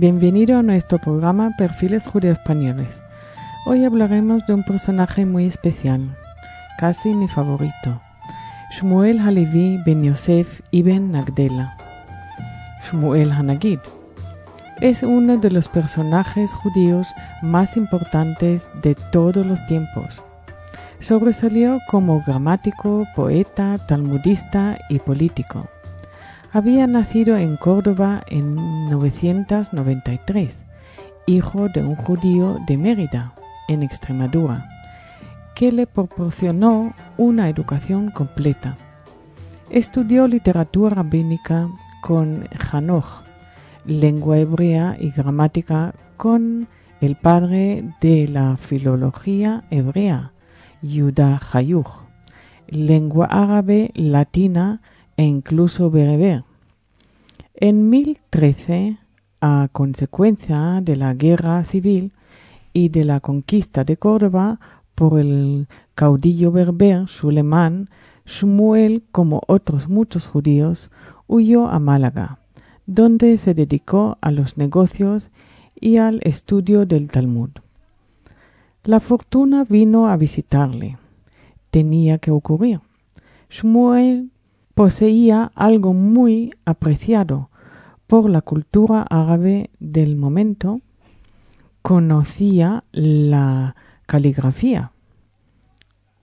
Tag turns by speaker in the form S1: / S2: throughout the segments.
S1: Bienvenido a nuestro programa Perfiles Judeo-Españoles. Hoy hablaremos de un personaje muy especial, casi mi favorito, Shmuel Halevi ben Yosef ibn Nagdela. Shmuel Hanagid es uno de los personajes judíos más importantes de todos los tiempos. Sobresalió como gramático, poeta, talmudista y político. Había nacido en Córdoba en 993, hijo de un judío de Mérida, en Extremadura, que le proporcionó una educación completa. Estudió literatura rabínica con Hanoch, lengua hebrea y gramática con el padre de la filología hebrea, Yuda Hayuch, lengua árabe, latina e incluso bereber. En 1013, a consecuencia de la guerra civil y de la conquista de Córdoba por el caudillo berber Sulemán, Shmuel, como otros muchos judíos, huyó a Málaga, donde se dedicó a los negocios y al estudio del Talmud. La fortuna vino a visitarle. Tenía que ocurrir. Shmuel poseía algo muy apreciado por la cultura árabe del momento, conocía la caligrafía.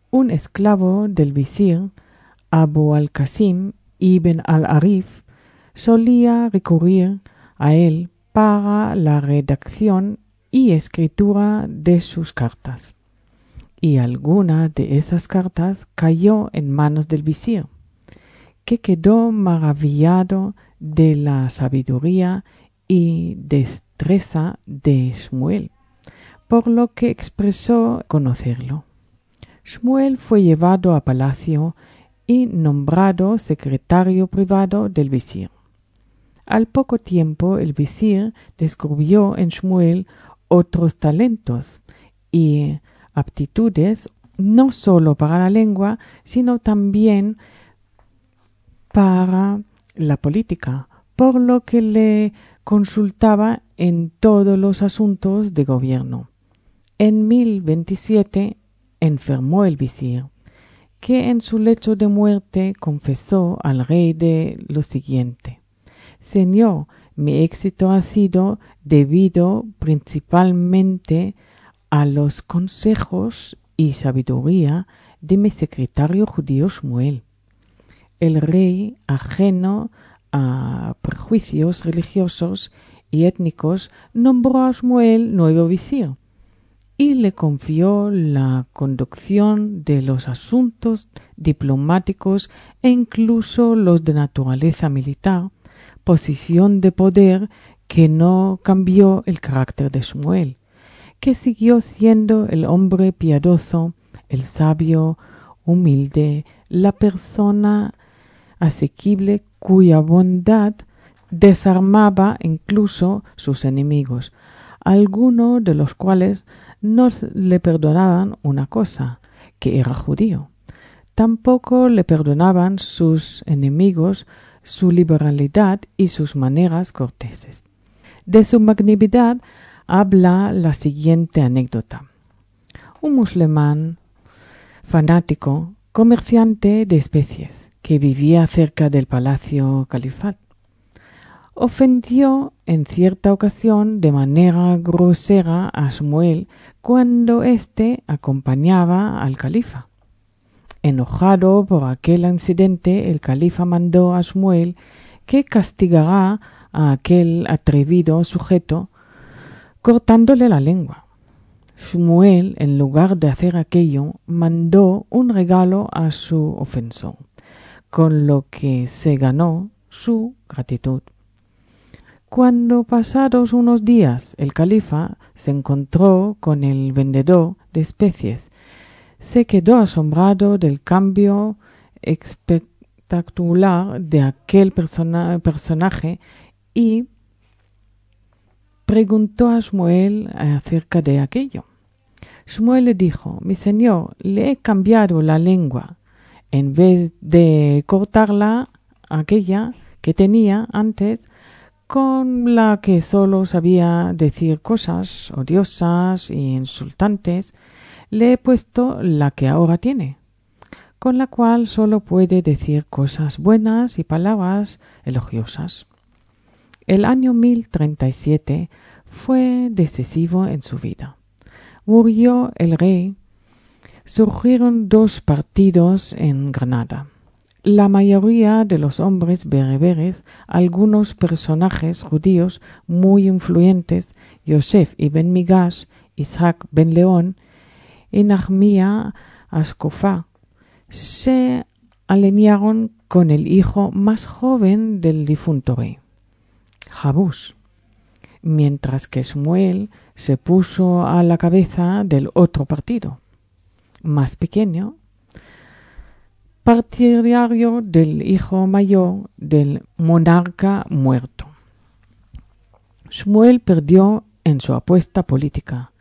S1: Un esclavo del visir, Abu al-Qasim ibn al-Arif, solía recurrir a él para la redacción y escritura de sus cartas. Y alguna de esas cartas cayó en manos del visir que quedó maravillado de la sabiduría y destreza de Shmuel, por lo que expresó conocerlo. Shmuel fue llevado a palacio y nombrado secretario privado del visir. Al poco tiempo el visir descubrió en Shmuel otros talentos y aptitudes no sólo para la lengua, sino también para la política, por lo que le consultaba en todos los asuntos de gobierno. En 1027 enfermó el visir, que en su lecho de muerte confesó al rey de lo siguiente. Señor, mi éxito ha sido debido principalmente a los consejos y sabiduría de mi secretario judío Shmuel el rey, ajeno a prejuicios religiosos y étnicos, nombró a Shmuel nuevo visir y le confió la conducción de los asuntos diplomáticos e incluso los de naturaleza militar, posición de poder que no cambió el carácter de Shmuel, que siguió siendo el hombre piadoso, el sabio, humilde, la persona asequible cuya bondad desarmaba incluso sus enemigos, algunos de los cuales no le perdonaban una cosa, que era judío. Tampoco le perdonaban sus enemigos su liberalidad y sus maneras corteses. De su magnanimidad habla la siguiente anécdota. Un musulmán fanático, comerciante de especies, que vivía cerca del palacio califat. Ofendió en cierta ocasión de manera grosera a Shmuel cuando éste acompañaba al califa. Enojado por aquel incidente, el califa mandó a Shmuel que castigara a aquel atrevido sujeto cortándole la lengua. Shmuel, en lugar de hacer aquello, mandó un regalo a su ofensor con lo que se ganó su gratitud. Cuando pasados unos días el califa se encontró con el vendedor de especies, se quedó asombrado del cambio espectacular de aquel personaje y preguntó a Shmuel acerca de aquello. Shmuel le dijo, mi señor, le he cambiado la lengua en vez de cortarla, aquella que tenía antes, con la que solo sabía decir cosas odiosas e insultantes, le he puesto la que ahora tiene, con la cual solo puede decir cosas buenas y palabras elogiosas. El año 1037 fue decisivo en su vida. Murió el rey. Surgieron dos partidos en Granada. La mayoría de los hombres bereberes, algunos personajes judíos muy influyentes, Yosef ibn Migash, Isaac ben León y Nahmía Ascofá, se alinearon con el hijo más joven del difunto rey, Jabús, mientras que Samuel se puso a la cabeza del otro partido, más pequeño, partidario del hijo mayor del monarca muerto. Shmuel perdió en su apuesta política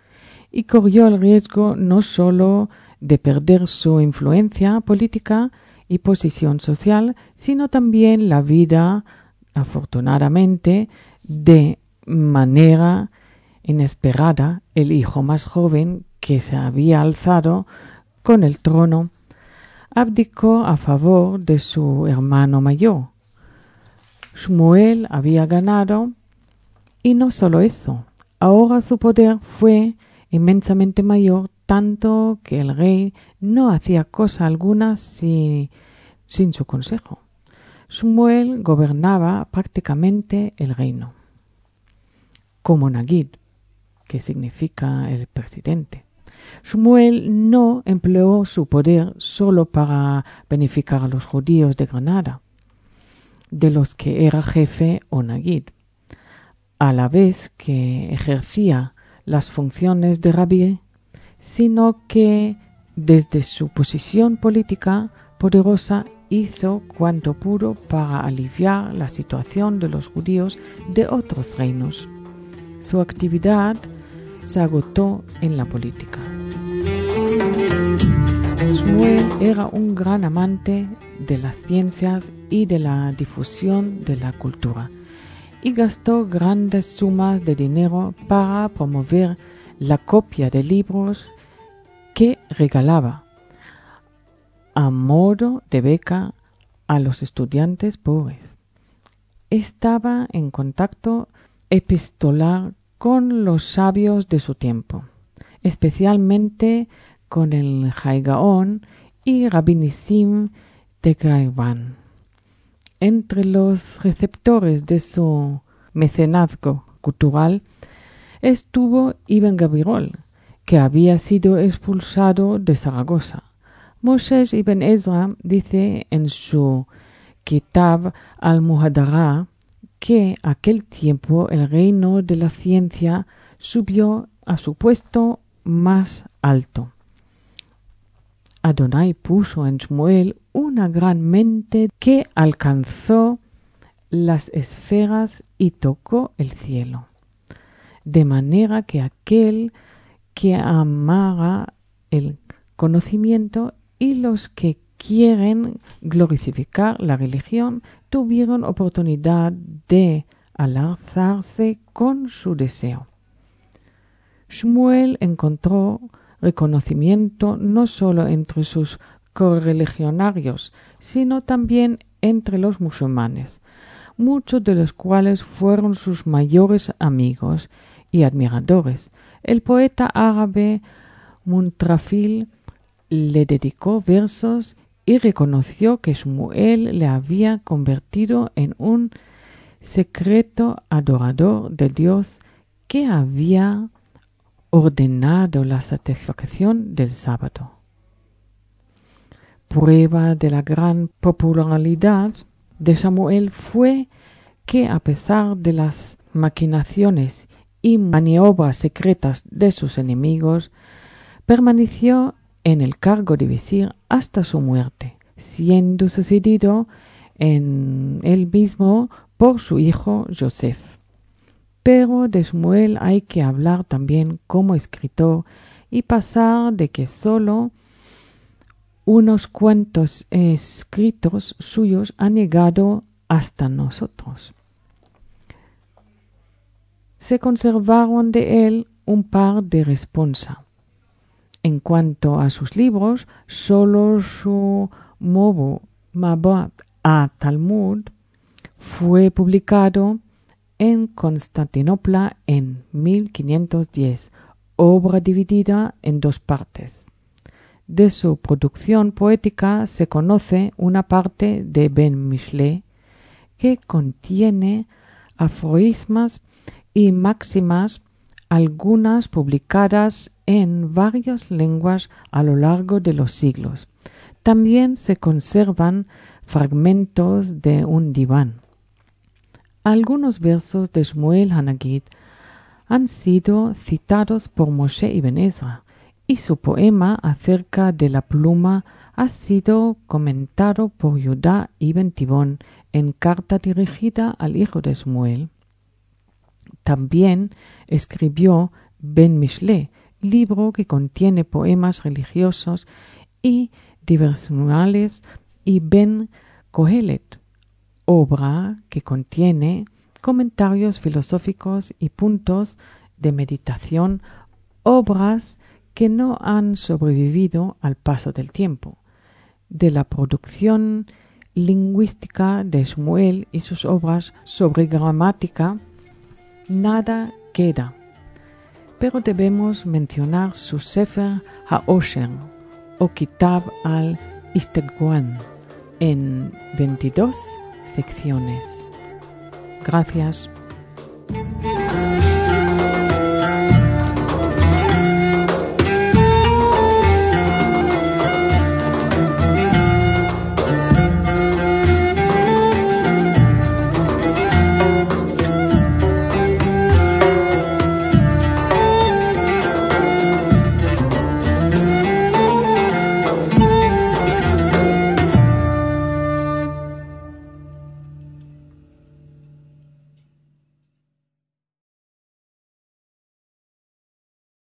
S1: y corrió el riesgo no sólo de perder su influencia política y posición social, sino también la vida, afortunadamente, de manera inesperada, el hijo más joven que se había alzado con el trono abdicó a favor de su hermano mayor. Shmuel había ganado y no solo eso, ahora su poder fue inmensamente mayor, tanto que el rey no hacía cosa alguna sin su consejo. Shmuel gobernaba prácticamente el reino, como Nagid, que significa el presidente. Shmuel no empleó su poder solo para beneficiar a los judíos de Granada, de los que era jefe o Nagid, a la vez que ejercía las funciones de rabí, sino que desde su posición política poderosa hizo cuanto pudo para aliviar la situación de los judíos de otros reinos. Su actividad se agotó en la política. Shmuel era un gran amante de las ciencias y de la difusión de la cultura y gastó grandes sumas de dinero para promover la copia de libros que regalaba a modo de beca a los estudiantes pobres. Estaba en contacto epistolar con los sabios de su tiempo, especialmente con el Haigaon y Rabbinissim de Gaiwan. Entre los receptores de su mecenazgo cultural estuvo Ibn Gabirol, que había sido expulsado de Zaragoza. Moshe Ibn Ezra dice en su Kitab al-Muhadara que aquel tiempo el reino de la ciencia subió a su puesto más alto. Adonai puso en Shmuel una gran mente que alcanzó las esferas y tocó el cielo, de manera que aquel que amara el conocimiento y los que quieren glorificar la religión tuvieron oportunidad de alanzarse con su deseo. Shmuel encontró reconocimiento no solo entre sus correligionarios, sino también entre los musulmanes, muchos de los cuales fueron sus mayores amigos y admiradores. El poeta árabe Muntrafil le dedicó versos y reconoció que Shmuel le había convertido en un secreto adorador de Dios que había ordenado la satisfacción del sábado. Prueba de la gran popularidad de Samuel fue que a pesar de las maquinaciones y maniobras secretas de sus enemigos, permaneció en el cargo de visir hasta su muerte, siendo sucedido en él mismo por su hijo Joseph. Pero de Shmuel hay que hablar también como escritor y pasar de que sólo unos cuantos escritos suyos han llegado hasta nosotros. se conservaron de él un par de responsa. En cuanto a sus libros, solo su Mobu Mabat a Talmud fue publicado en Constantinopla en 1510, obra dividida en dos partes. De su producción poética se conoce una parte de Ben Mishle que contiene aforismas y máximas, algunas publicadas en varias lenguas a lo largo de los siglos. También se conservan fragmentos de un diván. Algunos versos de Shmuel Hanagid han sido citados por Moshe Ibn Ezra y su poema acerca de la pluma ha sido comentado por Judá Ibn Tibón en carta dirigida al hijo de Shmuel. También escribió Ben Mishle, libro que contiene poemas religiosos y diversionales, y Ben Kohelet, obra que contiene comentarios filosóficos y puntos de meditación, obras que no han sobrevivido al paso del tiempo. De la producción lingüística de Shmuel y sus obras sobre gramática, nada queda, pero debemos mencionar su Sefer HaOsher o Kitab al-Istegwan en 22 secciones. Gracias.